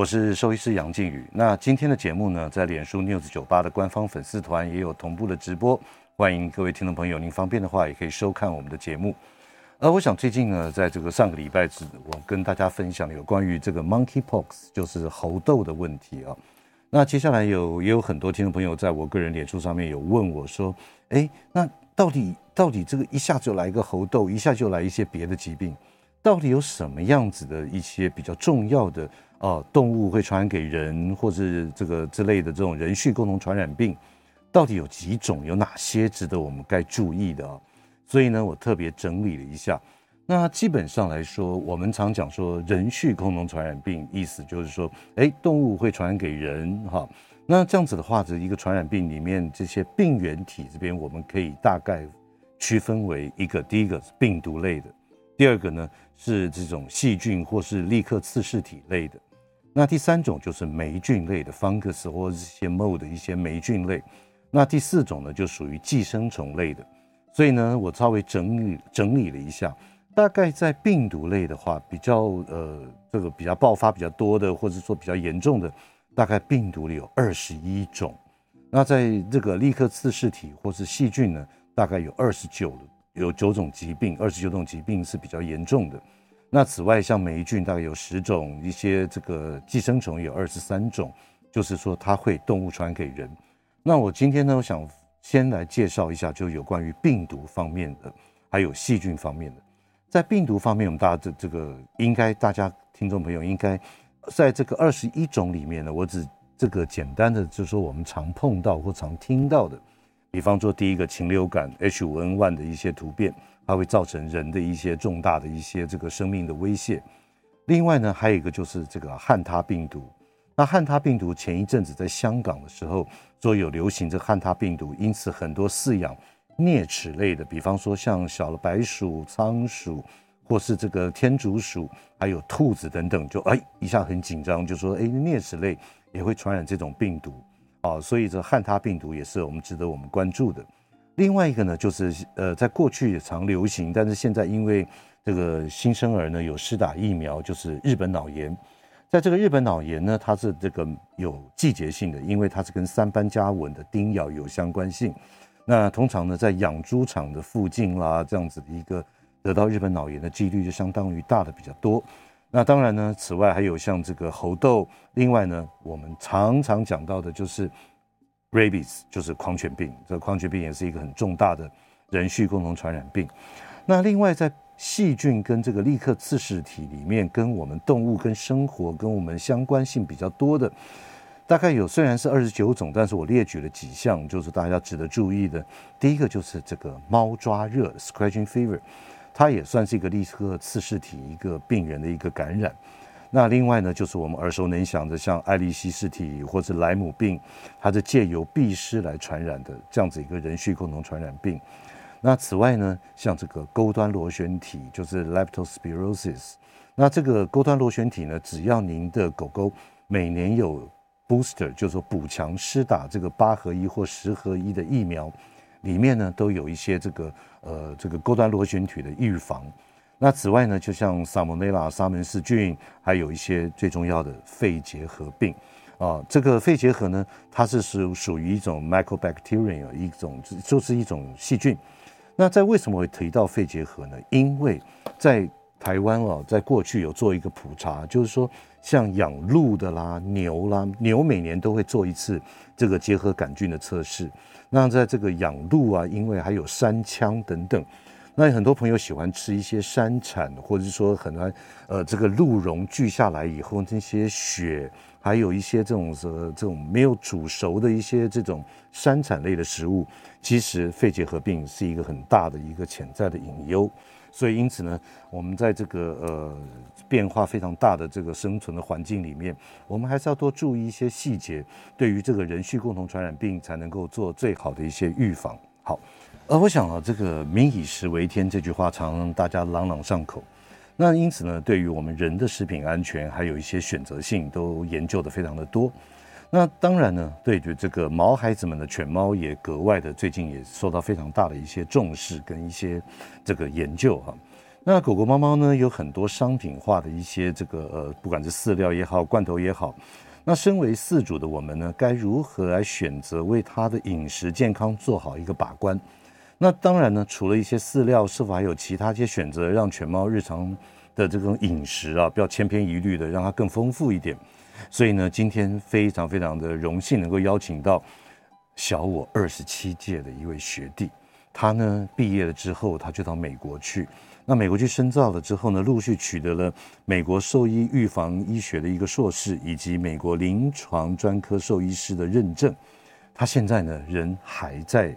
我是兽医师杨靖宇。那今天的节目呢，在脸书 News 酒吧的官方粉丝团也有同步的直播，欢迎各位听众朋友，您方便的话也可以收看我们的节目。呃我想最近呢，在这个上个礼拜，我跟大家分享了有关于这个 Monkeypox，就是猴痘的问题啊。那接下来有也有很多听众朋友在我个人脸书上面有问我说，哎，那到底到底这个一下就来一个猴痘，一下就来一些别的疾病，到底有什么样子的一些比较重要的？哦，动物会传染给人，或是这个之类的这种人畜共同传染病，到底有几种？有哪些值得我们该注意的啊？所以呢，我特别整理了一下。那基本上来说，我们常讲说人畜共同传染病，意思就是说，哎，动物会传染给人，哈。那这样子的话，这一个传染病里面这些病原体这边，我们可以大概区分为一个，第一个是病毒类的，第二个呢是这种细菌或是立克次氏体类的。那第三种就是霉菌类的 fungus 或者一些 mold 的一些霉菌类，那第四种呢就属于寄生虫类的。所以呢，我稍微整理整理了一下，大概在病毒类的话，比较呃这个比较爆发比较多的，或者说比较严重的，大概病毒里有二十一种。那在这个立克次氏体或是细菌呢，大概有二十九有九种疾病，二十九种疾病是比较严重的。那此外，像霉菌大概有十种，一些这个寄生虫有二十三种，就是说它会动物传给人。那我今天呢，我想先来介绍一下，就有关于病毒方面的，还有细菌方面的。在病毒方面，我们大家这这个应该大家听众朋友应该在这个二十一种里面呢，我只这个简单的就是说我们常碰到或常听到的，比方说第一个禽流感 H5N1 的一些突变。它会造成人的一些重大的一些这个生命的威胁。另外呢，还有一个就是这个汉他病毒。那汉他病毒前一阵子在香港的时候说有流行这个汉他病毒，因此很多饲养啮齿类的，比方说像小的白鼠、仓鼠，或是这个天竺鼠，还有兔子等等，就哎一下很紧张，就说哎啮齿类也会传染这种病毒啊，所以这汉他病毒也是我们值得我们关注的。另外一个呢，就是呃，在过去也常流行，但是现在因为这个新生儿呢有施打疫苗，就是日本脑炎。在这个日本脑炎呢，它是这个有季节性的，因为它是跟三斑家蚊的叮咬有相关性。那通常呢，在养猪场的附近啦，这样子的一个得到日本脑炎的几率就相当于大的比较多。那当然呢，此外还有像这个猴痘，另外呢，我们常常讲到的就是。Rabies 就是狂犬病，这个狂犬病也是一个很重大的人畜共同传染病。那另外在细菌跟这个立克次氏体里面，跟我们动物跟生活跟我们相关性比较多的，大概有虽然是二十九种，但是我列举了几项，就是大家值得注意的。第一个就是这个猫抓热 （Scratching Fever），它也算是一个立克次氏体一个病人的一个感染。那另外呢，就是我们耳熟能详的，像艾利希氏体或者莱姆病，它是借由壁虱来传染的这样子一个人畜共同传染病。那此外呢，像这个钩端螺旋体，就是 Leptospirosis。那这个钩端螺旋体呢，只要您的狗狗每年有 booster，就是说补强施打这个八合一或十合一的疫苗，里面呢都有一些这个呃这个钩端螺旋体的预防。那此外呢，就像萨摩内拉沙门氏菌，还有一些最重要的肺结核病，啊，这个肺结核呢，它是属属于一种 Mycobacterium 一种就是一种细菌。那在为什么会提到肺结核呢？因为在台湾哦，在过去有做一个普查，就是说像养鹿的啦、牛啦，牛每年都会做一次这个结核杆菌的测试。那在这个养鹿啊，因为还有山羌等等。那很多朋友喜欢吃一些山产，或者说很多呃这个鹿茸锯下来以后那些血，还有一些这种呃这种没有煮熟的一些这种山产类的食物，其实肺结核病是一个很大的一个潜在的隐忧。所以因此呢，我们在这个呃变化非常大的这个生存的环境里面，我们还是要多注意一些细节，对于这个人畜共同传染病才能够做最好的一些预防。好，呃我想啊，这个“民以食为天”这句话常常大家朗朗上口。那因此呢，对于我们人的食品安全，还有一些选择性，都研究得非常的多。那当然呢，对于这个毛孩子们的犬猫，也格外的最近也受到非常大的一些重视跟一些这个研究哈。那狗狗猫猫呢，有很多商品化的一些这个呃，不管是饲料也好，罐头也好。那身为饲主的我们呢，该如何来选择为它的饮食健康做好一个把关？那当然呢，除了一些饲料，是否还有其他一些选择，让犬猫日常的这种饮食啊，不要千篇一律的，让它更丰富一点。所以呢，今天非常非常的荣幸能够邀请到小我二十七届的一位学弟，他呢毕业了之后，他就到美国去。那美国去深造了之后呢，陆续取得了美国兽医预防医学的一个硕士，以及美国临床专科兽医师的认证。他现在呢，人还在。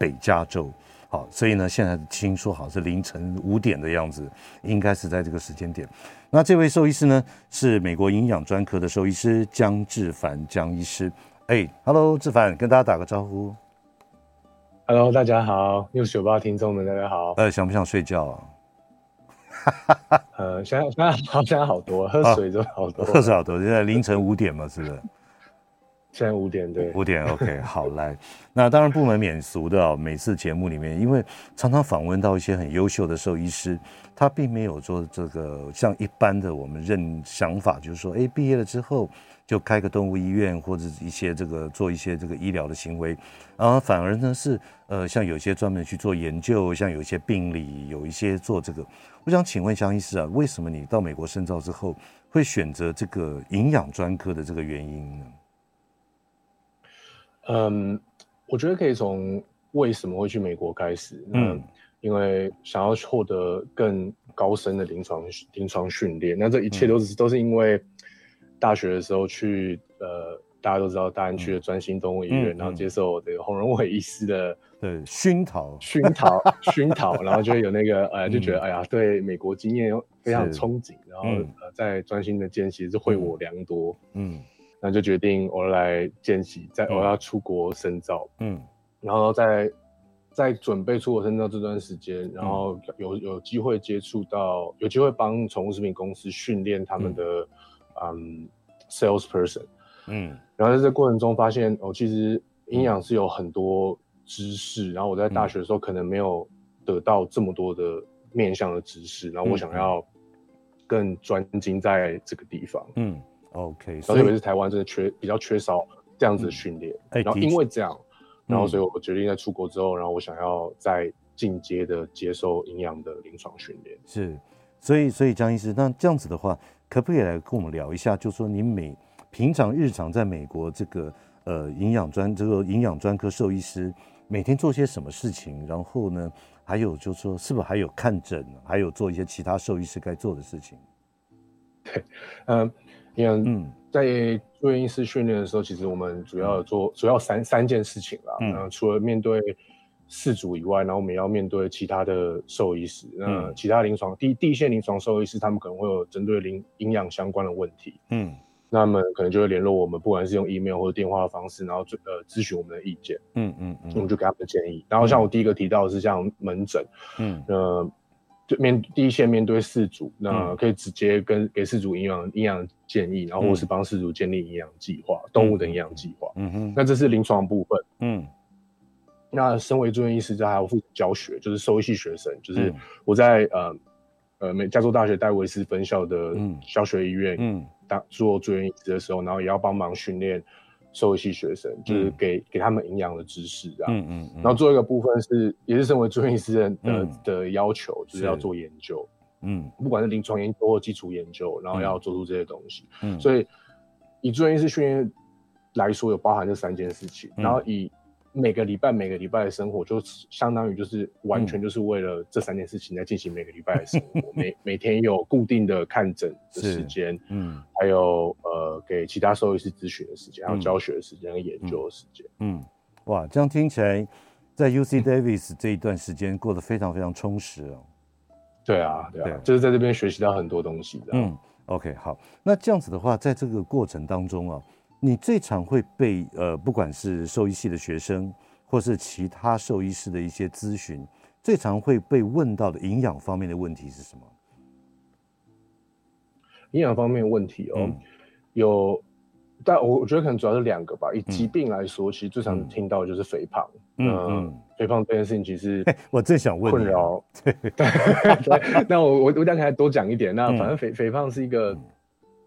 北加州，好，所以呢，现在听说好像是凌晨五点的样子，应该是在这个时间点。那这位兽医师呢，是美国营养专科的兽医师江志凡江医师。哎，Hello，志凡，跟大家打个招呼。Hello，大家好，六九八听众们，大家好。呃，想不想睡觉啊？呃，现在现在好，现在好多，喝水就好多，喝水好多。现在凌晨五点嘛，是不是？现在五点，对，五点，OK，好来。那当然不免免俗的哦，每次节目里面，因为常常访问到一些很优秀的兽医师，他并没有做这个像一般的我们认想法，就是说，哎，毕业了之后就开个动物医院或者一些这个做一些这个医疗的行为，然后反而呢是呃，像有些专门去做研究，像有一些病理，有一些做这个。我想请问江医师啊，为什么你到美国深造之后会选择这个营养专科的这个原因呢？嗯，我觉得可以从为什么会去美国开始。嗯，因为想要获得更高深的临床临床训练。那这一切都是、嗯、都是因为大学的时候去呃，大家都知道大安区的专心动物医院，嗯、然后接受这个洪荣伟医师的对熏陶。熏陶熏陶，然后就有那个呃，就觉得哎呀，对美国经验非常憧憬，然后、嗯、呃，在专心的间隙是惠我良多。嗯。嗯那就决定我来见习，在我要出国深造，嗯，然后在在准备出国深造这段时间，然后有有机会接触到，有机会帮宠物食品公司训练他们的嗯，嗯 sales person，嗯，然后在这过程中发现哦，其实营养是有很多知识，然后我在大学的时候可能没有得到这么多的面向的知识，然后我想要更专精在这个地方，嗯。OK，所以特别是台湾真的缺比较缺少这样子的训练，嗯、然后因为这样，然后所以我决定在出国之后，然后我想要再进阶的接受营养的临床训练。是，所以所以江医师，那这样子的话，可不可以来跟我们聊一下？就是说你每平常日常在美国这个呃营养专这个营养专科兽医师每天做些什么事情？然后呢，还有就是说是不是还有看诊，还有做一些其他兽医师该做的事情？对，嗯。因为嗯，在住院医师训练的时候，其实我们主要做主要三三件事情啦。嗯，除了面对事主以外，然后我们也要面对其他的兽医师。那，其他临床第第一线临床兽医师，他们可能会有针对营营养相关的问题。嗯，那么可能就会联络我们，不管是用 email 或者电话的方式，然后呃咨询我们的意见。嗯嗯嗯，我们就给他们建议。然后像我第一个提到的是像门诊。嗯，呃。就面第一线面对饲主，那可以直接跟给饲主营养营养建议，然后或是帮饲主建立营养计划，嗯、动物的营养计划。嗯哼，那这是临床部分。嗯，那身为住院医师，就还要负责教学，就是兽医系学生，就是我在、嗯、呃呃美加州大学戴维斯分校的教学医院，嗯，当做住院医师的时候，然后也要帮忙训练。兽医系学生就是给、嗯、给他们营养的知识啊，嗯嗯，然后做一个部分是也是身为住院医师的、嗯、的要求，就是要做研究，嗯，不管是临床研究或基础研究，然后要做出这些东西，嗯，所以以住院医师训练来说，有包含这三件事情，嗯、然后以。每个礼拜每个礼拜的生活，就相当于就是完全就是为了这三件事情在进行每个礼拜的生活。嗯、每每天有固定的看诊的时间，嗯，还有呃给其他兽医师咨询的时间，还有教学的时间和研究的时间。嗯，哇，这样听起来，在 UC Davis 这一段时间过得非常非常充实哦。对啊，对啊，对就是在这边学习到很多东西的。嗯，OK，好，那这样子的话，在这个过程当中啊，你最常会被呃，不管是兽医系的学生，或是其他兽医师的一些咨询，最常会被问到的营养方面的问题是什么？营养方面的问题哦，嗯、有，但我我觉得可能主要是两个吧。以疾病来说，嗯、其实最常听到的就是肥胖。嗯嗯，肥胖这件事情其实我正想问困扰。对对，那我我我再给他多讲一点。那反正肥、嗯、肥胖是一个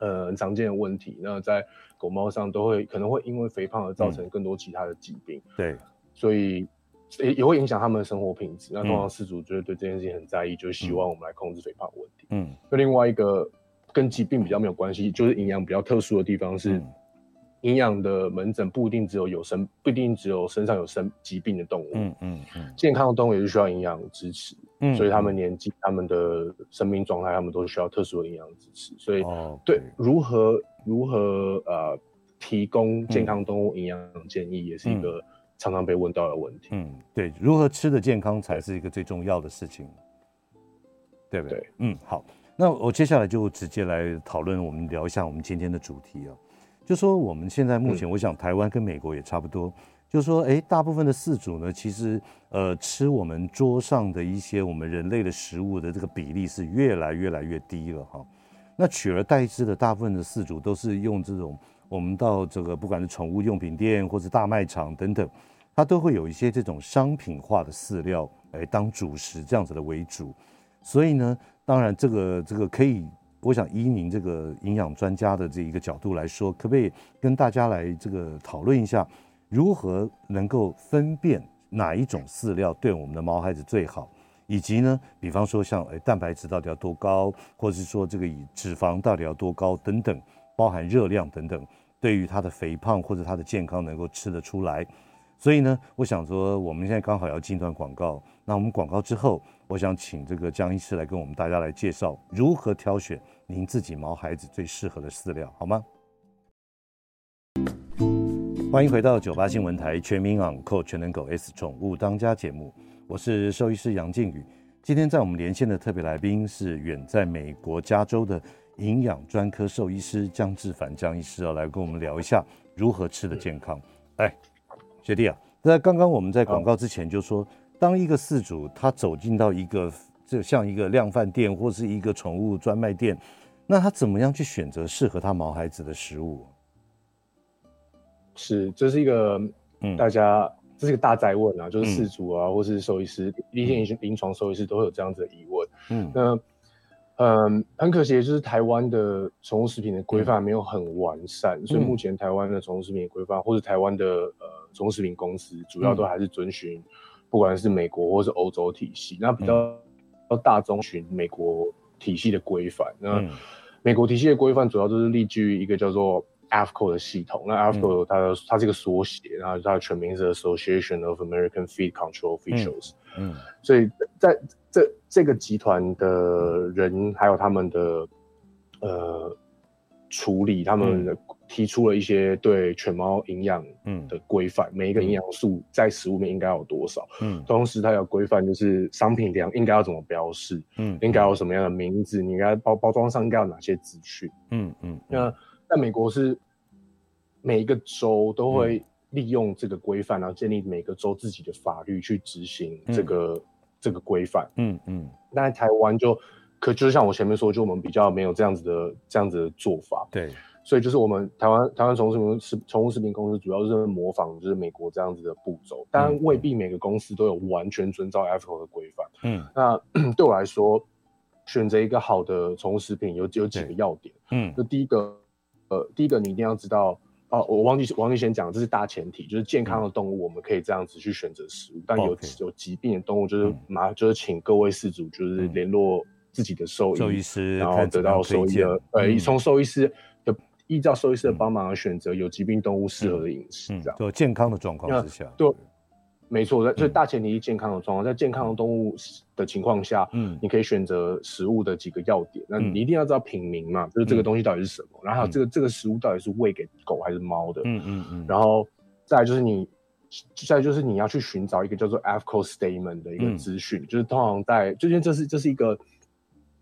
呃很常见的问题。那在狗猫上都会可能会因为肥胖而造成更多其他的疾病。嗯、对，所以也也会影响他们的生活品质。那通常饲主就会对这件事情很在意，就是希望我们来控制肥胖问题。嗯，那另外一个。跟疾病比较没有关系，就是营养比较特殊的地方是，营养的门诊不一定只有有生，不一定只有身上有生疾病的动物，嗯嗯嗯，健康的动物也是需要营养支持，嗯，所以他们年纪、他们的生命状态，他们都需要特殊的营养支持，所以对如何如何呃提供健康动物营养建议，也是一个常常被问到的问题，嗯，对，如何吃的健康才是一个最重要的事情，对不对？对，嗯，好。那我接下来就直接来讨论，我们聊一下我们今天的主题啊，就说我们现在目前，我想台湾跟美国也差不多，就是说，哎，大部分的饲主呢，其实呃吃我们桌上的一些我们人类的食物的这个比例是越来越来越低了哈。那取而代之的大部分的饲主都是用这种我们到这个不管是宠物用品店或者大卖场等等，它都会有一些这种商品化的饲料来当主食这样子的为主，所以呢。当然，这个这个可以，我想依您这个营养专家的这一个角度来说，可不可以跟大家来这个讨论一下，如何能够分辨哪一种饲料对我们的毛孩子最好，以及呢，比方说像诶蛋白质到底要多高，或者是说这个以脂肪到底要多高等等，包含热量等等，对于它的肥胖或者它的健康能够吃得出来。所以呢，我想说我们现在刚好要进一段广告，那我们广告之后。我想请这个江医师来跟我们大家来介绍如何挑选您自己毛孩子最适合的饲料，好吗？欢迎回到九八新闻台全民养狗全能狗 S 宠物当家节目，我是兽医师杨靖宇。今天在我们连线的特别来宾是远在美国加州的营养专科兽医师江志凡江医师要，来跟我们聊一下如何吃的健康。哎，学弟啊，在刚刚我们在广告之前就说。当一个饲主他走进到一个就像一个量贩店或是一个宠物专卖店，那他怎么样去选择适合他毛孩子的食物？是，这是一个大家、嗯、这是一个大灾问啊，就是饲主啊，嗯、或是兽医师，一些临床兽医师都会有这样子的疑问。嗯，那嗯，很可惜，就是台湾的宠物食品的规范没有很完善，嗯、所以目前台湾的宠物食品规范，或者台湾的呃宠物食品公司，主要都还是遵循。不管是美国或是欧洲体系，那比较大中循美国体系的规范。那美国体系的规范主要就是立基于一个叫做 AAFCO 的系统。那 AAFCO 它的它这个缩写，然后它的全名是 Association of American Feed Control Officials。嗯，所以在这这个集团的人还有他们的呃处理他们的。提出了一些对犬猫营养的规范，嗯、每一个营养素在食物里面应该有多少，嗯，同时它有规范，就是商品粮应该要怎么标示，嗯，应该有什么样的名字，你应该包包装上应该有哪些资讯，嗯嗯，那在美国是每一个州都会利用这个规范，然后建立每个州自己的法律去执行这个、嗯、这个规范，嗯嗯，那在台湾就可就是像我前面说，就我们比较没有这样子的这样子的做法，对。所以就是我们台湾台湾宠物食品宠物食品公司主要是模仿就是美国这样子的步骤，当然未必每个公司都有完全遵照 AAFCO 的规范。嗯，那 对我来说，选择一个好的宠物食品有有几个要点。嗯，就第一个，呃，第一个你一定要知道哦，我忘记忘记先讲，这是大前提，就是健康的动物我们可以这样子去选择食物，但有有疾病的动物就是麻就是请各位饲主就是联络自己的兽医兽医师，然后得到兽医的呃从兽医师。依照兽医师的帮忙而选择有疾病动物适合的饮食，这样。就健康的状况之下，对，没错，在就大前提是健康的状况，在健康的动物的情况下，嗯，你可以选择食物的几个要点，那你一定要知道品名嘛，就是这个东西到底是什么，然后这个这个食物到底是喂给狗还是猫的，嗯嗯嗯，然后再来就是你，再来就是你要去寻找一个叫做 AAFCO Statement 的一个资讯，就是通常在，就因为这是这是一个。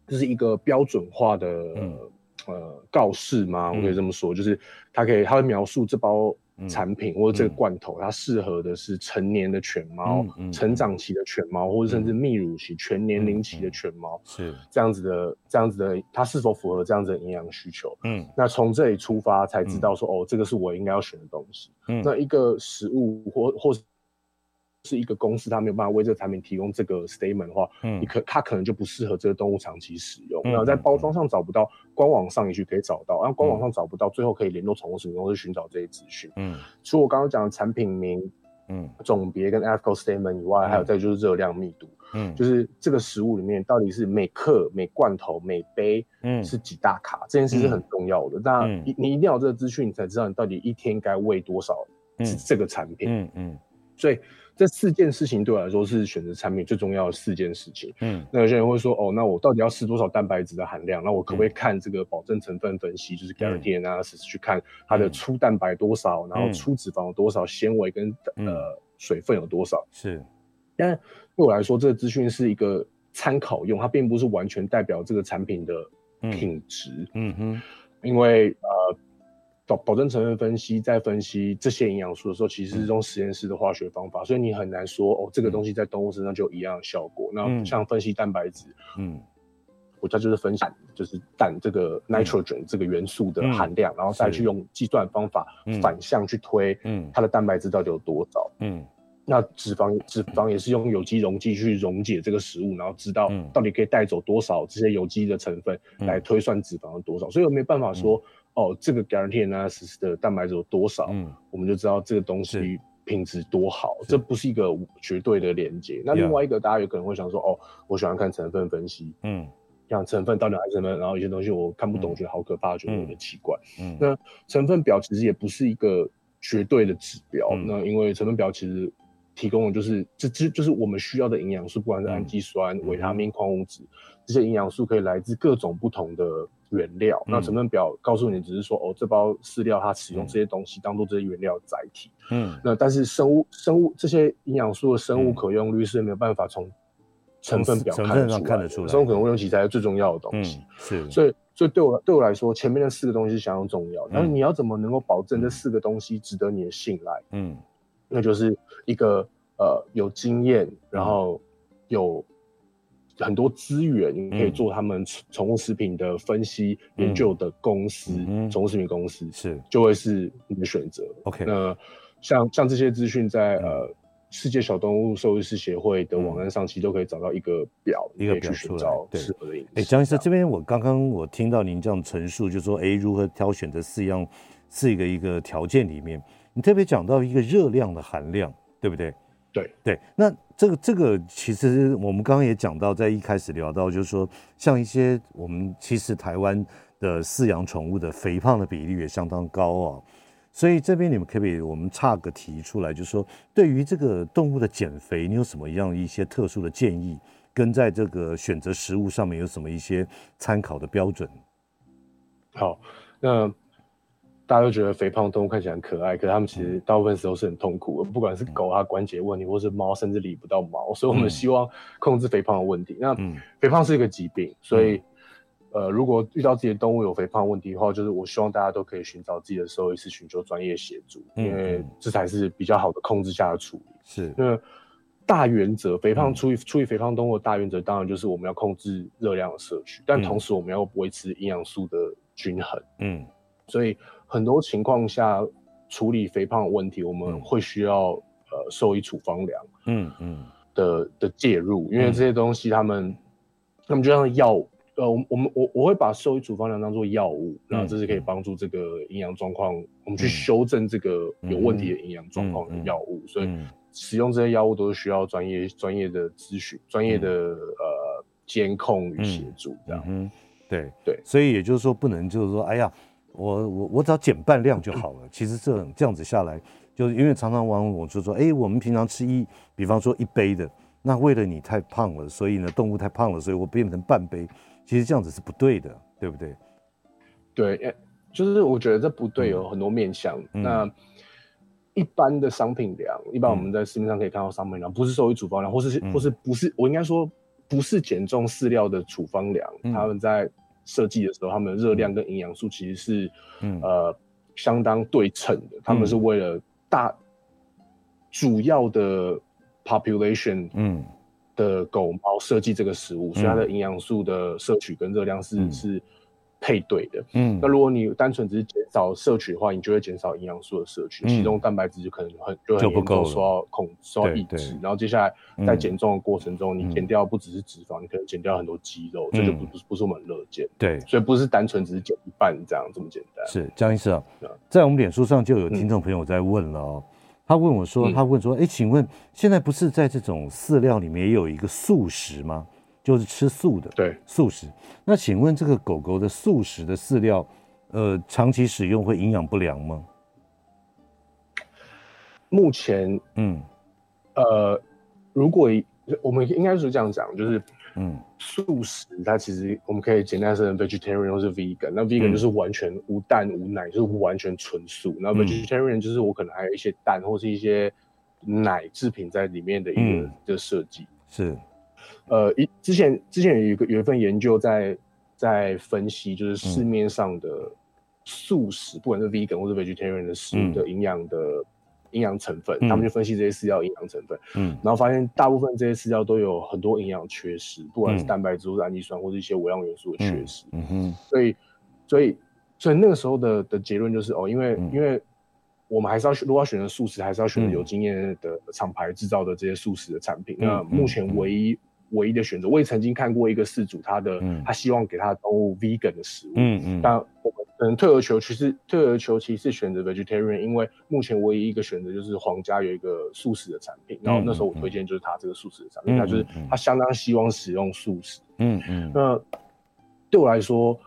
就是一个标准化的、嗯、呃告示吗？我可以这么说，嗯、就是它可以它会描述这包。产品或者这个罐头，它适合的是成年的犬猫、成长期的犬猫，或者甚至泌乳期、全年龄期的犬猫，是这样子的，这样子的，它是否符合这样子的营养需求？嗯，那从这里出发才知道说，哦，这个是我应该要选的东西。嗯，那一个食物或或是。是一个公司，它没有办法为这个产品提供这个 statement 的话，嗯，你可它可能就不适合这个动物长期使用。然后在包装上找不到，官网上也许可以找到，然后官网上找不到，最后可以联络宠物食品公司寻找这些资讯。嗯，除了我刚刚讲的产品名、嗯，种别跟 ethical statement 以外，还有再就是热量密度，嗯，就是这个食物里面到底是每克、每罐头、每杯，嗯，是几大卡，这件事是很重要的。那你你一定要有这个资讯，你才知道你到底一天该喂多少这个产品。嗯嗯，所以。这四件事情对我来说是选择产品最重要的四件事情。嗯，那有些人会说，哦，那我到底要试多少蛋白质的含量？那我可不可以看这个保证成分分析，嗯、就是 Guarantee Analysis，去看它的粗蛋白多少，嗯、然后粗脂肪有多少，纤维跟、嗯、呃水分有多少？是。但对我来说，这个资讯是一个参考用，它并不是完全代表这个产品的品质。嗯哼，因为呃。保保证成分分析，在分析这些营养素的时候，其实是用实验室的化学方法，嗯、所以你很难说哦，这个东西在动物身上就有一样的效果。嗯、那像分析蛋白质，嗯，我家就是分析就是氮这个 nitrogen、嗯、这个元素的含量，嗯、然后再去用计算方法反向去推，嗯，它的蛋白质到底有多少，嗯，那脂肪脂肪也是用有机溶剂去溶解这个食物，然后知道到底可以带走多少这些有机的成分来推算脂肪的多少，所以我没办法说。哦，这个 guarantee analysis 的蛋白质有多少？嗯，我们就知道这个东西品质多好。这不是一个绝对的连接。那另外一个，大家有可能会想说，哦，我喜欢看成分分析。嗯，像成分到底哪些成分，然后有些东西我看不懂，觉得好可怕，觉得有点奇怪。嗯，那成分表其实也不是一个绝对的指标。那因为成分表其实提供的就是这这就是我们需要的营养素，不管是氨基酸、维他命、矿物质，这些营养素可以来自各种不同的。原料，那成分表告诉你，只是说、嗯、哦，这包饲料它使用这些东西当做这些原料载体。嗯，那但是生物生物这些营养素的生物可用率是没有办法从成分表看得出来生物可用率才是最重要的东西。嗯、是，所以所以对我对我来说，前面的四个东西是相当重要。但是你要怎么能够保证这四个东西值得你的信赖？嗯，那就是一个呃有经验，然后有。很多资源，你可以做他们宠物食品的分析研究的公司，宠物食品公司是就会是你的选择。OK，那像像这些资讯在呃世界小动物兽医师协会的网站上，其实都可以找到一个表，一个表出来。对，哎，江医生这边，我刚刚我听到您这样陈述，就是说，哎，如何挑选这四样四个一个条件里面，你特别讲到一个热量的含量，对不对？对对，那这个这个其实我们刚刚也讲到，在一开始聊到，就是说像一些我们其实台湾的饲养宠物的肥胖的比例也相当高啊，所以这边你们可不可以我们差个提出来，就是说对于这个动物的减肥，你有什么样一些特殊的建议，跟在这个选择食物上面有什么一些参考的标准？好，那。大家都觉得肥胖的动物看起来很可爱，可是它们其实大部分时候是很痛苦的。不管是狗它关节问题，或是猫甚至理不到毛，所以我们希望控制肥胖的问题。那肥胖是一个疾病，所以呃，如果遇到自己的动物有肥胖问题的话，就是我希望大家都可以寻找自己的兽医师寻求专业协助，因为这才是比较好的控制下的处理。是，那大原则，肥胖处于处于肥胖动物的大原则，当然就是我们要控制热量的摄取，但同时我们要维持营养素的均衡。嗯，所以。很多情况下处理肥胖的问题，我们会需要、嗯、呃兽医处方粮，嗯嗯。的的介入，因为这些东西他们他们就像药，呃我我们我我会把兽医处方粮当做药物，然后这是可以帮助这个营养状况，我们去修正这个有问题的营养状况的药物，所以使用这些药物都是需要专业专业的咨询、专业的呃监控与协助这样，嗯对。对，所以也就是说不能就是说哎呀。我我我只要减半量就好了。其实这这样子下来，就是因为常常往往我就说，哎，我们平常吃一，比方说一杯的，那为了你太胖了，所以呢，动物太胖了，所以我变成半杯。其实这样子是不对的，对不对？对，就是我觉得这不对，有很多面向。嗯、那一般的商品粮，一般我们在市面上可以看到商品粮，不是兽医处方粮，或是、嗯、或是不是，我应该说。不是减重饲料的处方粮，嗯、他们在设计的时候，他们的热量跟营养素其实是、嗯、呃相当对称的。他们是为了大主要的 population 嗯。的狗猫设计这个食物，嗯、所以它的营养素的摄取跟热量是、嗯、是。配对的，嗯，那如果你单纯只是减少摄取的话，你就会减少营养素的摄取，其中蛋白质就可能很就很严重受到控受到抑制，然后接下来在减重的过程中，你减掉不只是脂肪，你可能减掉很多肌肉，这就不不是不是我们乐见，对，所以不是单纯只是减一半这样这么简单。是江医师啊，在我们脸书上就有听众朋友在问了哦，他问我说，他问说，哎，请问现在不是在这种饲料里面也有一个素食吗？就是吃素的，对，素食。那请问这个狗狗的素食的饲料，呃，长期使用会营养不良吗？目前，嗯，呃，如果我们应该是这样讲，就是，嗯，素食它其实我们可以简单说成 vegetarian 或是 vegan。那 vegan 就是完全无蛋无奶，就是完全纯素。那 vegetarian 就是我可能还有一些蛋或是一些奶制品在里面的一个的设计，是。呃，一之前之前有一个有一份研究在在分析，就是市面上的素食，嗯、不管是 vegan 或是 vegetarian 的食物的营养的营养成分，嗯、他们就分析这些饲料营养成分，嗯，然后发现大部分这些饲料都有很多营养缺失，不管是蛋白质或是氨基酸或是一些微量元素的缺失，嗯，嗯哼，所以所以所以那个时候的的结论就是哦，因为、嗯、因为我们还是要如果要选择素食，还是要选择有经验的厂牌制造的这些素食的产品。嗯、那目前唯一。唯一的选择，我也曾经看过一个事主，他的、嗯、他希望给他的动物 vegan 的食物，嗯嗯，但我们可能退而求其次，退而求其次选择 vegetarian，因为目前唯一一个选择就是皇家有一个素食的产品，嗯、然后那时候我推荐就是他这个素食的产品，嗯、他就是他相当希望使用素食，嗯嗯，那对我来说，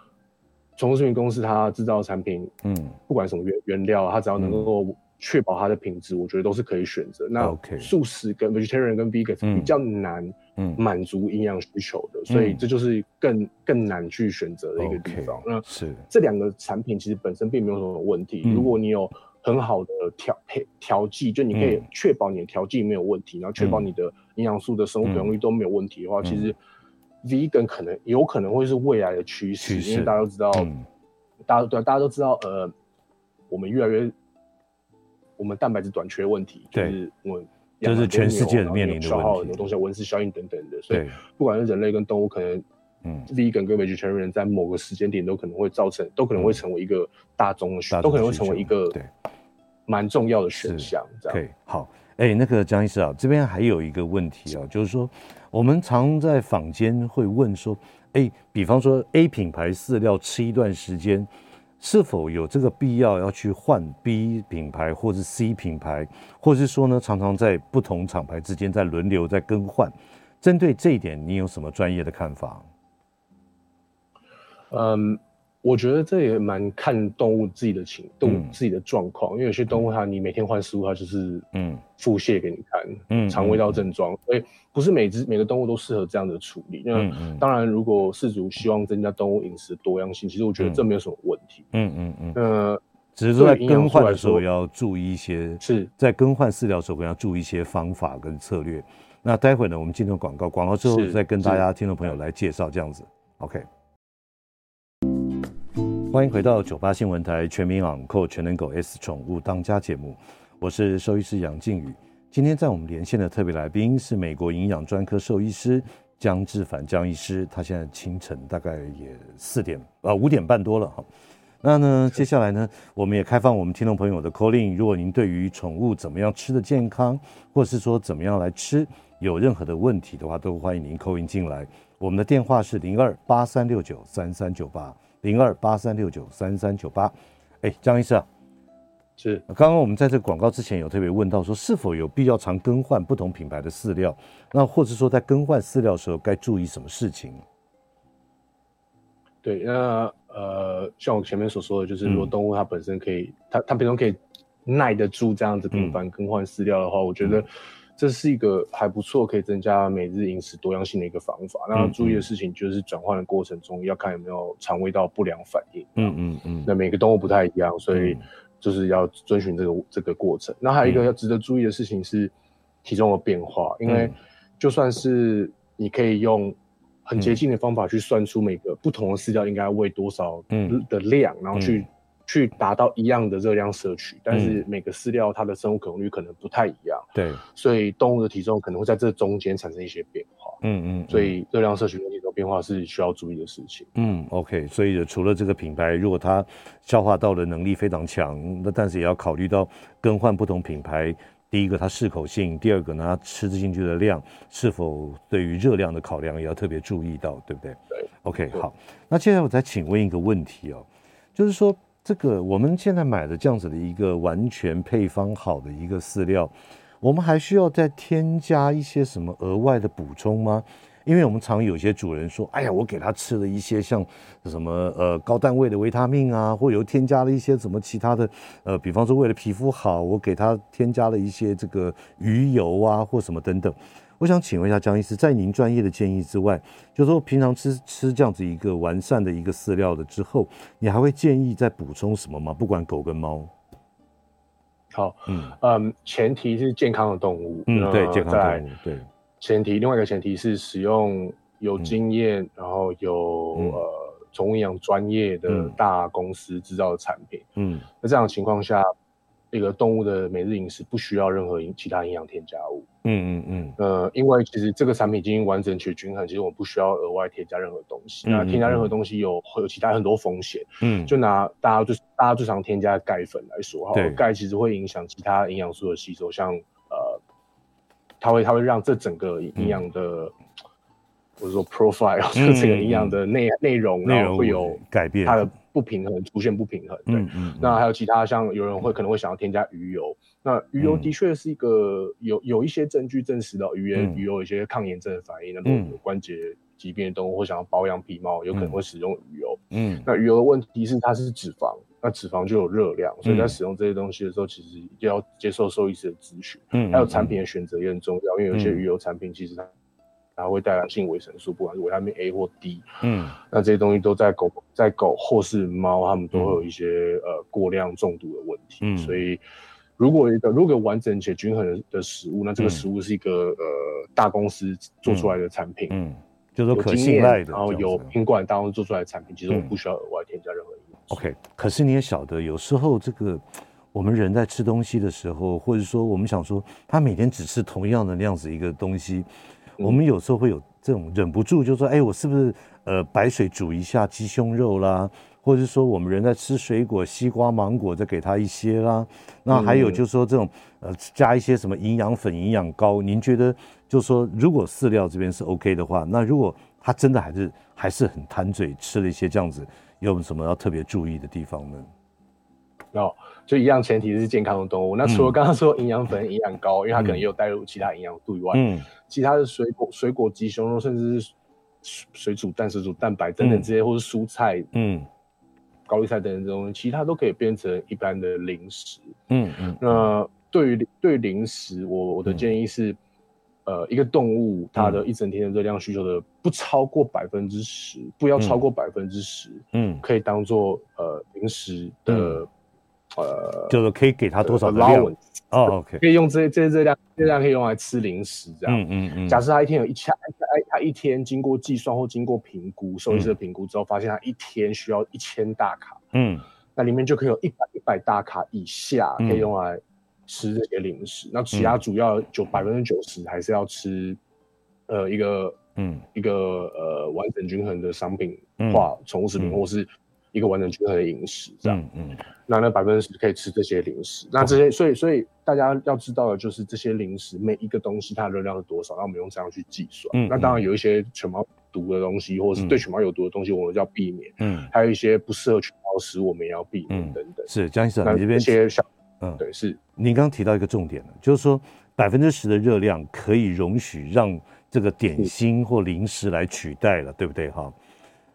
宠物食品公司它制造的产品，嗯，不管什么原原料，它只要能够确保它的品质，我觉得都是可以选择。那素食跟 vegetarian 跟 vegan 比较难。嗯，满足营养需求的，所以这就是更更难去选择的一个地方。那是。这两个产品其实本身并没有什么问题。如果你有很好的调配调剂，就你可以确保你的调剂没有问题，然后确保你的营养素的生物可用率都没有问题的话，其实 vegan 可能有可能会是未来的趋势，因为大家都知道，大家对大家都知道，呃，我们越来越我们蛋白质短缺问题，就是我们。这是全世界面临的消耗很多东西，温室效应等等的，所以不管是人类跟动物，可能嗯，vegan 跟 vegetarian 在某个时间点都可能会造成，都可能会成为一个大众的选，都可能会成为一个对。蛮重要的选项。这样。可以好，哎，那个江医师啊，这边还有一个问题啊，就是说我们常在坊间会问说，哎，比方说 A 品牌饲料吃一段时间。是否有这个必要要去换 B 品牌或是 C 品牌，或是说呢，常常在不同厂牌之间在轮流在更换？针对这一点，你有什么专业的看法？嗯。我觉得这也蛮看动物自己的情，动物自己的状况，因为有些动物它你每天换食物，它就是嗯腹泻给你看，嗯，肠胃道症状，所以不是每只每个动物都适合这样的处理。那当然，如果饲主希望增加动物饮食多样性，其实我觉得这没有什么问题。嗯嗯嗯。呃，只是说在更换的时候要注意一些，是在更换饲料的时候要注意一些方法跟策略。那待会呢，我们进入广告，广告之后再跟大家听众朋友来介绍这样子。OK。欢迎回到九八新闻台全民昂购全能狗 S 宠物当家节目，我是兽医师杨靖宇。今天在我们连线的特别来宾是美国营养专科兽医师江志凡江医师，他现在清晨大概也四点啊五点半多了哈。那呢，接下来呢，我们也开放我们听众朋友的 call in，如果您对于宠物怎么样吃的健康，或是说怎么样来吃有任何的问题的话，都欢迎您 call in 进来。我们的电话是零二八三六九三三九八。零二八三六九三三九八，哎，江医师啊，是刚刚我们在这个广告之前有特别问到说，是否有必要常更换不同品牌的饲料？那或者说在更换饲料的时候该注意什么事情？对，那呃，像我前面所说的，就是如果动物它本身可以，嗯、它它本身可以耐得住这样子频繁更换饲料的话，嗯、我觉得。这是一个还不错，可以增加每日饮食多样性的一个方法。那要注意的事情就是转换的过程中要看有没有肠胃道不良反应。嗯嗯嗯。那每个动物不太一样，所以就是要遵循这个这个过程。那还有一个要值得注意的事情是体重的变化，因为就算是你可以用很接近的方法去算出每个不同的饲料应该喂多少的量，然后去。嗯去达到一样的热量摄取，但是每个饲料它的生物可用率可能不太一样，对，所以动物的体重可能会在这中间产生一些变化，嗯嗯，所以热量摄取跟体重变化是需要注意的事情，嗯，OK，所以除了这个品牌，如果它消化道的能力非常强，那但是也要考虑到更换不同品牌，第一个它适口性，第二个呢它吃进去的量是否对于热量的考量也要特别注意到，对不对？对，OK，好，那接下来我再请问一个问题哦，就是说。这个我们现在买的这样子的一个完全配方好的一个饲料，我们还需要再添加一些什么额外的补充吗？因为我们常有些主人说，哎呀，我给他吃了一些像什么呃高单位的维他命啊，或有添加了一些什么其他的呃，比方说为了皮肤好，我给他添加了一些这个鱼油啊或什么等等。我想请问一下江医师，在您专业的建议之外，就是说平常吃吃这样子一个完善的一个饲料的之后，你还会建议再补充什么吗？不管狗跟猫。好，嗯嗯，前提是健康的动物，嗯，对，健康动物，对。前提，另外一个前提是使用有经验，嗯、然后有、嗯、呃宠物营养专业的大公司制造的产品，嗯，那这样的情况下。这个动物的每日饮食不需要任何其他营养添加物。嗯嗯嗯。呃，因为其实这个产品已经完整且均衡，其实我们不需要额外添加任何东西。那添加任何东西有会有其他很多风险。嗯。就拿大家最大家最常添加钙粉来说哈，钙其实会影响其他营养素的吸收，像呃，它会它会让这整个营养的，嗯、或者说 profile，就这个营养的内内容然后会有改变它的。不平衡，出现不平衡，对，嗯嗯、那还有其他像有人会可能会想要添加鱼油，那鱼油的确是一个有有一些证据证实的鱼油，鱼油有一些抗炎症的反应，那种有关节疾病的动物或想要保养皮毛，有可能会使用鱼油，嗯，那鱼油的问题是它是脂肪，那脂肪就有热量，所以在使用这些东西的时候，其实就要接受兽医师的咨询，嗯，还有产品的选择也很重要，因为有些鱼油产品其实它。然后会带来性维生素，不管是维他命 A 或 D，嗯，那这些东西都在狗在狗或是猫，它们都会有一些、嗯、呃过量中毒的问题。嗯，所以如果一个如果完整且均衡的的食物，那这个食物是一个、嗯、呃大公司做出来的产品，嗯，就是可信赖的，然后有品管大公司做出来的产品，其实我们不需要额外添加任何因素。OK，可是你也晓得，有时候这个我们人在吃东西的时候，或者说我们想说，他每天只吃同样的那样子一个东西。我们有时候会有这种忍不住，就说：“哎，我是不是呃白水煮一下鸡胸肉啦？或者是说我们人在吃水果，西瓜、芒果，再给他一些啦。那还有就是说这种呃加一些什么营养粉、营养膏。您觉得就是说，如果饲料这边是 OK 的话，那如果他真的还是还是很贪嘴，吃了一些这样子，有什么要特别注意的地方呢？”哦，就一样，前提是健康的动物。那除了刚刚说营养粉、营养膏，因为它可能也有带入其他营养素以外，嗯，其他的水果、水果、鸡胸肉，甚至是水煮蛋、水煮蛋白等等这些，嗯、或是蔬菜，嗯，高丽菜等等这种，其他都可以变成一般的零食。嗯嗯。那对于对零食，我我的建议是，嗯、呃，一个动物它的一整天的热量需求的不超过百分之十，不要超过百分之十，嗯，可以当做呃零食的。嗯呃，就是可以给他多少的量哦，OK，可以用这些这些热量，热量可以用来吃零食这样。嗯嗯嗯。假设他一天有一千，他一天经过计算或经过评估，兽医师的评估之后，发现他一天需要一千大卡。嗯。那里面就可以有一百一百大卡以下可以用来吃这些零食。那其他主要就百分之九十还是要吃，呃，一个嗯一个呃完整均衡的商品化宠物食品或是。一个完整均衡的饮食，这样，嗯，嗯，那那百分之十可以吃这些零食，那这些，所以所以大家要知道的就是这些零食每一个东西它的热量是多少，那我们用这样去计算。嗯，那当然有一些犬猫毒的东西，或者是对犬猫有毒的东西，我们要避免。嗯，还有一些不适合犬猫食，我们也要避免等等。是江医生，你这边些小，嗯，对，是。您刚刚提到一个重点，就是说百分之十的热量可以容许让这个点心或零食来取代了，对不对？哈。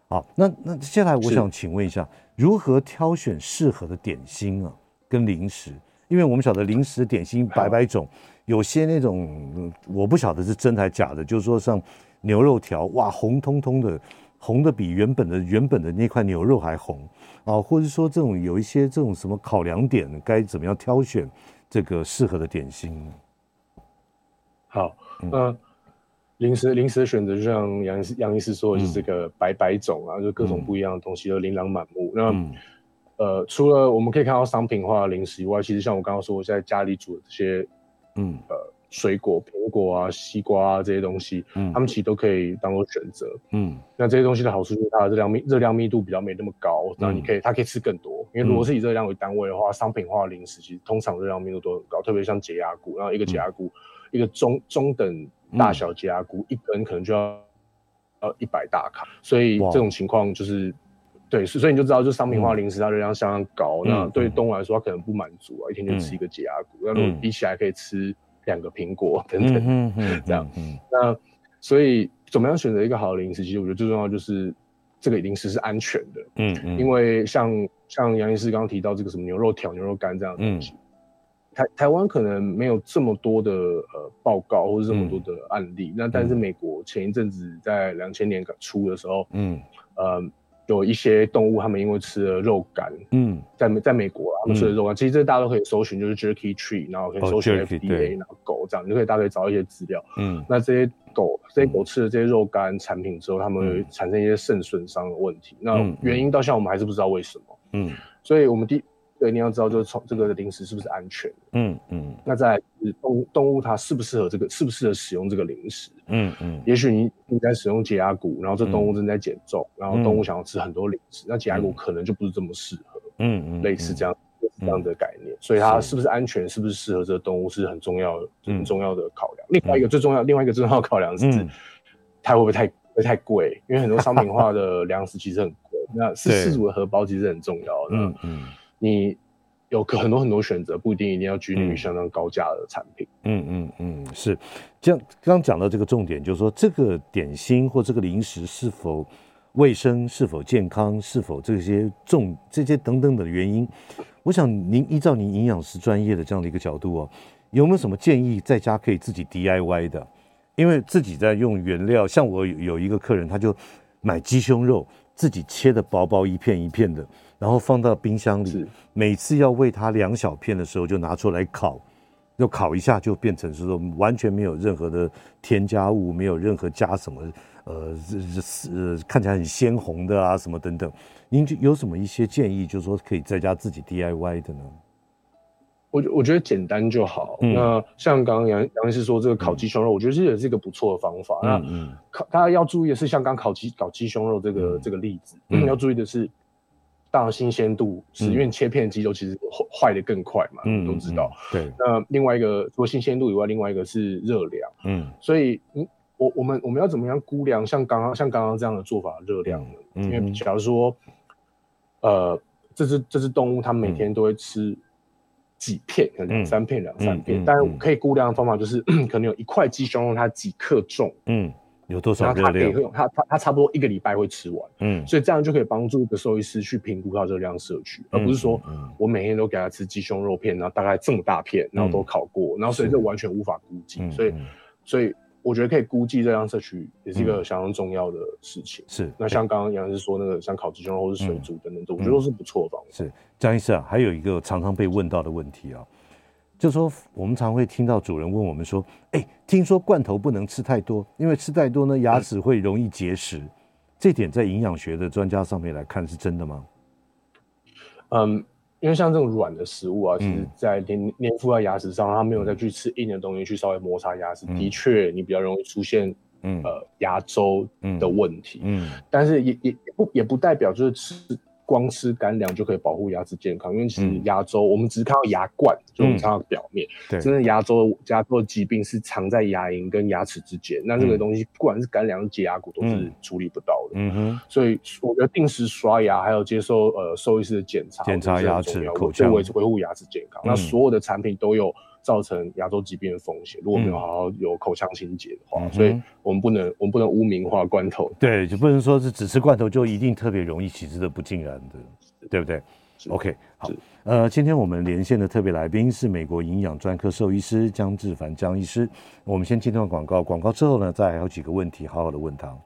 好，那那接下来我想请问一下，如何挑选适合的点心啊，跟零食？因为我们晓得零食点心百百种，有些那种我不晓得是真还假的，就是说像牛肉条，哇，红彤彤的，红的比原本的原本的那块牛肉还红啊，或者说这种有一些这种什么考量点，该怎么样挑选这个适合的点心？好，嗯。零食零食的选择，就像杨杨医师说的，就是这个百百种啊，就各种不一样的东西都琳琅满目。那呃，除了我们可以看到商品化的零食以外，其实像我刚刚说，我在家里煮的这些，嗯。呃。水果、苹果啊、西瓜啊这些东西，嗯，他们其实都可以当做选择，嗯。那这些东西的好处就是它的热量密热量密度比较没那么高，那、嗯、你可以它可以吃更多。因为如果是以热量为单位的话，嗯、商品化的零食其实通常热量密度都很高，特别像解压骨，然后一个解压骨，嗯、一个中中等大小解压菇、嗯，一根可能就要呃一百大卡，所以这种情况就是对，所以你就知道，就商品化零食它热量相当高，嗯、那对于动物来说它可能不满足啊，一天就吃一个洁牙骨，那、嗯、如果比起来可以吃。两个苹果等等，嗯嗯、这样、嗯，那所以怎么样选择一个好的零食？其实我觉得最重要就是这个零食是安全的，嗯嗯，因为像像杨医师刚刚提到这个什么牛肉条、牛肉干这样的东西，嗯、台台湾可能没有这么多的呃报告或者这么多的案例，嗯、那但是美国前一阵子在两千年初的时候，嗯。呃。有一些动物，他们因为吃了肉干，嗯，在在美国啊，他们吃了肉干，嗯，其实这大家都可以搜寻，就是 Jerky Tree，然后可以搜寻 FDA，然后狗这样，你就可以大概找一些资料，嗯，那这些狗，这些狗吃了这些肉干产品之后，它们会产生一些肾损伤的问题，嗯，那原因到现在我们还是不知道为什么，嗯，所以我们第。对，你要知道，就是从这个零食是不是安全？嗯嗯。那再来是动动物它适不适合这个，适不适合使用这个零食？嗯嗯。也许你你在使用解压骨，然后这动物正在减重，嗯，然后动物想要吃很多零食，嗯，那解压骨可能就不是这么适合。嗯嗯。类似这样，嗯，这样的概念，所以它是不是安全，是不是适合这个动物是很重要的，很重要的考量。另外一个最重要，另外一个最重要的考量是，它会不会太会太贵？因为很多商品化 的粮食其实很贵，那是饲主的荷包其实很重要的。嗯嗯。你有可很多很多选择，不一定一定要拘泥于相当高价的产品。嗯嗯嗯，是。这样刚讲到这个重点，就是说这个点心或这个零食是否卫生、是否健康、是否这些重这些等等的原因，我想您依照您营养师专业的这样的一个角度哦，有没有什么建议在家可以自己 DIY 的？因为自己在用原料，像我有一个客人，他就买鸡胸肉，自己切的薄薄一片一片的。然后放到冰箱里，每次要喂它两小片的时候，就拿出来烤，就烤一下就变成是说完全没有任何的添加物，没有任何加什么，呃，呃，看起来很鲜红的啊什么等等。您有什么一些建议，就是说可以在家自己 DIY 的呢？我我觉得简单就好。嗯、那像刚刚杨杨医师说这个烤鸡胸肉，嗯、我觉得这也是一个不错的方法。嗯嗯，烤大家要注意的是，像刚烤鸡烤鸡胸肉这个、嗯、这个例子，嗯，要注意的是。当然，新鲜度是因为切片的鸡肉其实坏的更快嘛，嗯，都知道。对。那另外一个除了新鲜度以外，另外一个是热量。嗯。所以，嗯，我我们我们要怎么样估量像刚刚像刚刚这样的做法热量呢？嗯。因为假如说，呃，这只这只动物它每天都会吃几片，可能两三片两三片，但是可以估量的方法就是，可能有一块鸡胸肉它几克重。嗯。有多少热量？他他他差不多一个礼拜会吃完，嗯，所以这样就可以帮助一个兽医师去评估到热量摄取，嗯，而不是说我每天都给他吃鸡胸肉片，然后大概这么大片，然后都烤过，嗯，然后所以这完全无法估计，所以所以我觉得可以估计热量摄取也是一个相当重要的事情。是，那像刚刚杨医师说那个像烤鸡胸肉或是水煮等等，我觉得都是不错的方法。是，江医师啊，还有一个常常被问到的问题啊。就是说，我们常会听到主人问我们说：“哎，听说罐头不能吃太多，因为吃太多呢，牙齿会容易结石。嗯”这点在营养学的专家上面来看是真的吗？嗯，因为像这种软的食物啊，其实在粘粘附在牙齿上，它没有再去吃硬的东西去稍微摩擦牙齿，嗯、的确你比较容易出现嗯呃牙周的问题。嗯，嗯但是也也不也不代表就是吃。光吃干粮就可以保护牙齿健康，因为其实牙周、嗯、我们只看到牙冠，就我们看到表面，对、嗯，真的牙周牙周的疾病是藏在牙龈跟牙齿之间、嗯，那这个东西不管是干粮、解牙骨都是处理不到的。嗯哼，所以我觉得定时刷牙，还有接受呃兽医师的检查，检查牙齿、口腔，维维护牙齿健康、嗯。那所有的产品都有。造成牙周疾病的风险，如果没有好好有口腔清洁的话、嗯，所以我们不能，我们不能污名化罐头。对，就不能说是只吃罐头就一定特别容易起这个不尽然的，对不对？OK，好，呃，今天我们连线的特别来宾是美国营养专科兽医师江志凡江医师。我们先进段广告，广告之后呢，再还有几个问题，好好的问他。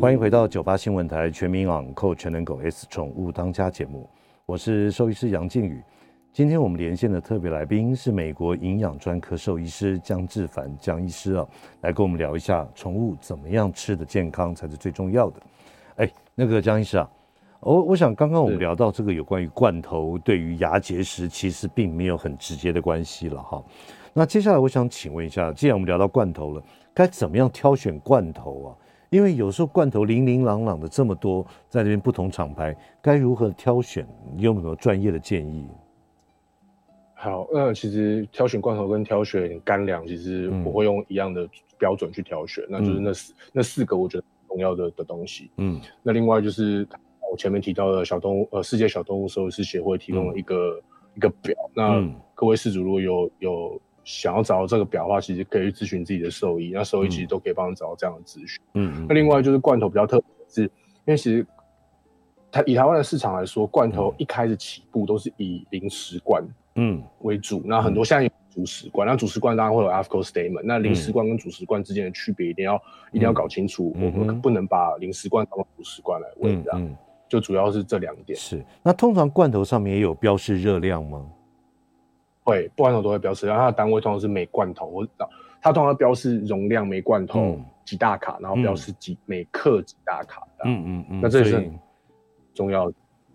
欢迎回到九八新闻台全民昂扣全能狗 S 宠物当家节目，我是兽医师杨靖宇。今天我们连线的特别来宾是美国营养专科兽医师江志凡江医师啊，来跟我们聊一下宠物怎么样吃的健康才是最重要的。哎，那个江医师啊，我我想刚刚我们聊到这个有关于罐头对于牙结石其实并没有很直接的关系了哈。那接下来我想请问一下，既然我们聊到罐头了，该怎么样挑选罐头啊？因为有时候罐头零零朗朗的这么多，在这边不同厂牌，该如何挑选？你有没有专业的建议？好，那其实挑选罐头跟挑选干粮，其实我会用一样的标准去挑选，嗯、那就是那四那四个我觉得重要的的东西。嗯，那另外就是我前面提到的小动物，呃，世界小动物兽医师协会提供了一个、嗯、一个表，那各位事主如果有有想要找到这个表的话，其实可以去咨询自己的兽医，那兽医其实都可以帮你找到这样的资讯。嗯，那另外就是罐头比较特别的是，因为其实台以台湾的市场来说，罐头一开始起步都是以零食罐。嗯，为主。那很多现在有主食罐，那主食罐当然会有 AAFCO statement。那零食罐跟主食罐之间的区别一定要一定要搞清楚。我们不能把零食罐当做主食罐来喂，这样。就主要是这两点。是。那通常罐头上面也有标示热量吗？会，罐头都会标示，然后它的单位通常是每罐头，或它通常标示容量每罐头几大卡，然后标示几每克几大卡。嗯嗯嗯。那这是很重要的。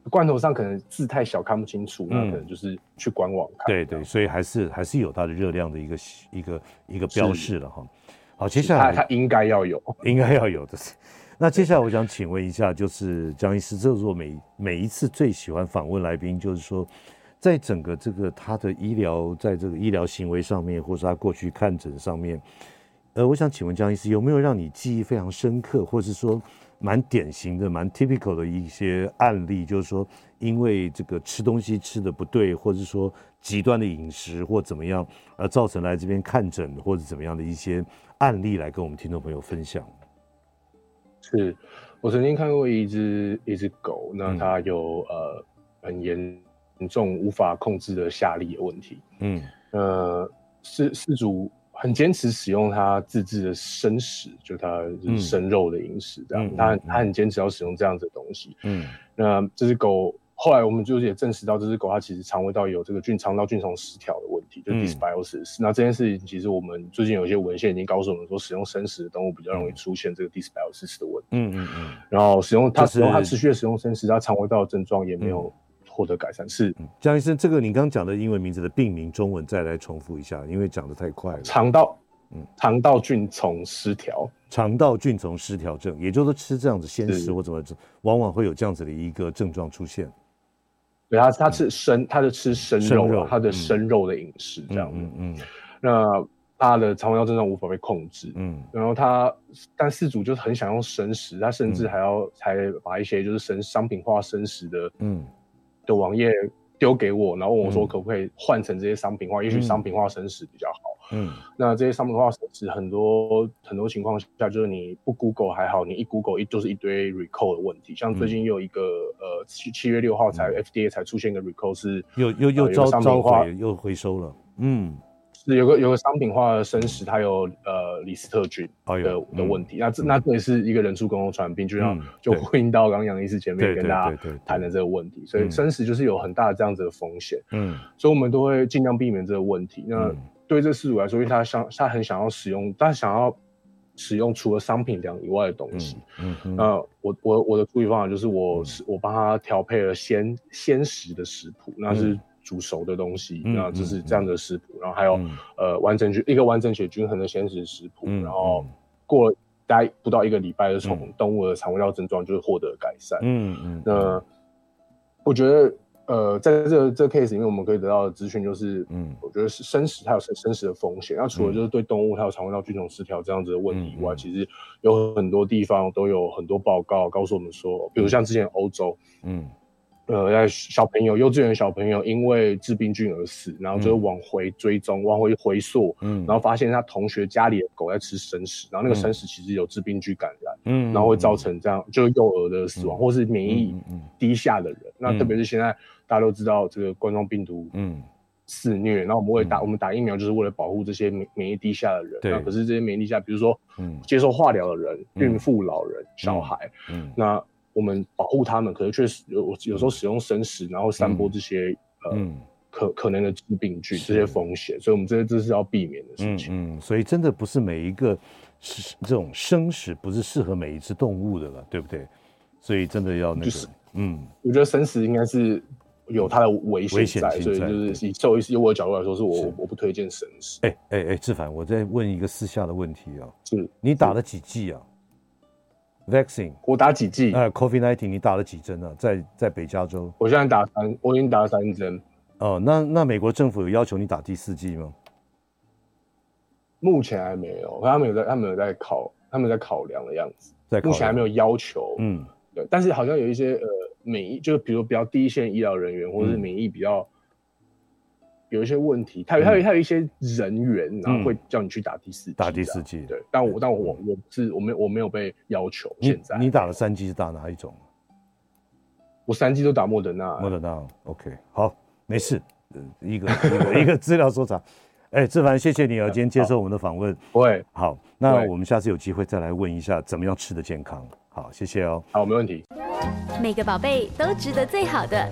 罐头上可能字太小看不清楚，那可能就是去官网看。对对，所以还是还是有它的热量的一个一个一个标示了哈。好，接下来它应该要有，应该要有的。那接下来我想请问一下，就是江医师，这是我每每一次最喜欢访问来宾，就是说，在整个这个他的医疗，在这个医疗行为上面，或是他过去看诊上面，呃，我想请问江医师，有没有让你记忆非常深刻，或是说？蛮典型的、蛮 typical 的一些案例，就是说，因为这个吃东西吃的不对，或者说极端的饮食或怎么样，而造成来这边看诊或者怎么样的一些案例，来跟我们听众朋友分享。是我曾经看过一只一只狗，那它有、嗯、呃很严重无法控制的下痢的问题。嗯，呃，饲饲主。很坚持使用它自制的生食，就它就是生肉的饮食这样，嗯、它它很坚持要使用这样子的东西。嗯，那这只狗后来我们就也证实到，这只狗它其实肠胃道有这个菌肠道菌丛失调的问题，就 dysbiosis。嗯、那这件事情其实我们最近有一些文献已经告诉我们说，使用生食的动物比较容易出现这个 dysbiosis 的问题。嗯嗯嗯。然后使用它使用它持续的使用生食，它肠胃道的症状也没有。嗯获得改善是江医生，这个你刚刚讲的英文名字的病名中文再来重复一下，因为讲的太快了。肠道，嗯，肠道菌丛失调，肠道菌丛失调症，也就是说吃这样子鲜食或怎么，往往会有这样子的一个症状出现。对，他他吃生，他是吃生肉，他的生肉的饮食这样，嗯嗯，那他的肠胃道症状无法被控制，嗯，然后他但饲主就是很想用生食，他甚至还要才把一些就是生商品化生食的，嗯。的网页丢给我，然后问我说可不可以换成这些商品化？嗯、也许商品化生食比较好。嗯，那这些商品化生食很多很多情况下，就是你不 Google 还好，你一 Google 一就是一堆 recall 的问题。像最近又有一个、嗯、呃七七月六号才 FDA 才出现一个 recall 是又又又招召回又回收了。嗯。是有个有个商品化的生食，它有呃李斯特菌的的问题，那这那这也是一个人畜共同传染病，就像就呼应到刚刚杨医师前面跟大家谈的这个问题，所以生食就是有很大的这样子的风险，嗯，所以我们都会尽量避免这个问题。那对这饲主来说，因为他想他很想要使用，他想要使用除了商品粮以外的东西，嗯，那我我我的处理方法就是我是我帮他调配了鲜鲜食的食谱，那是。煮熟的东西，嗯、那就是这样的食谱，嗯、然后还有、嗯、呃完整一个完整且均衡的鲜食食谱，嗯、然后过了大概不到一个礼拜，就从动物的肠胃道症状就会获得改善。嗯嗯，那我觉得呃在这个、这个 case 里面，我们可以得到的资讯就是，嗯，我觉得是生食它有生生食的风险。那除了就是对动物它有肠胃道菌种失调这样子的问题以外，嗯、其实有很多地方都有很多报告告诉我们说，比如像之前欧洲，嗯。呃，在小朋友、幼稚园小朋友因为致病菌而死，然后就往回追踪、嗯、往回回溯，嗯，然后发现他同学家里的狗在吃生食，然后那个生食其实有致病菌感染，嗯，然后会造成这样就幼儿的死亡，嗯、或是免疫低下的人。嗯、那特别是现在大家都知道这个冠状病毒，嗯，肆虐，然后我们会打、嗯、我们打疫苗就是为了保护这些免免疫低下的人。对，那可是这些免疫低下，比如说，嗯，接受化疗的人、嗯、孕妇、老人、小孩，嗯，嗯。那。我们保护他们，可是确实有有时候使用生食，然后散播这些、嗯、呃可可能的致病菌这些风险，所以我们这些这是要避免的事情。嗯，嗯，所以真的不是每一个是这种生食不是适合每一只动物的了，对不对？所以真的要那个，就是、嗯，我觉得生食应该是有它的危险在，所以就是以兽医师我的角度来说，是我是。我不推荐生食。哎哎哎，志凡，我再问一个私下的问题啊，是。你打了几剂啊？Vaccine，我打几剂？呃，COVID-19 你打了几针啊？在在北加州，我现在打三，我已经打了三针。哦，那那美国政府有要求你打第四剂吗？目前还没有，他们有在，他们有在考，他们在考量的样子。在目前还没有要求，嗯，对。但是好像有一些呃免疫，就是比如比较第一线医疗人员或者是免疫比较有一些问题，他有他有他有一些人员，然后会叫你去打第四剂，打第四季。对，但我但我我我是我没我没有被要求。现在你打了三季是打哪一种？我三季都打莫德纳。莫德纳，OK，好。没事，一个一个一个资料搜查。哎，志凡，谢谢你啊，今天接受我们的访问。不会，好，那我们下次有机会再来问一下，怎么样吃的健康。好，谢谢哦。好，没问题。每个宝贝都值得最好的，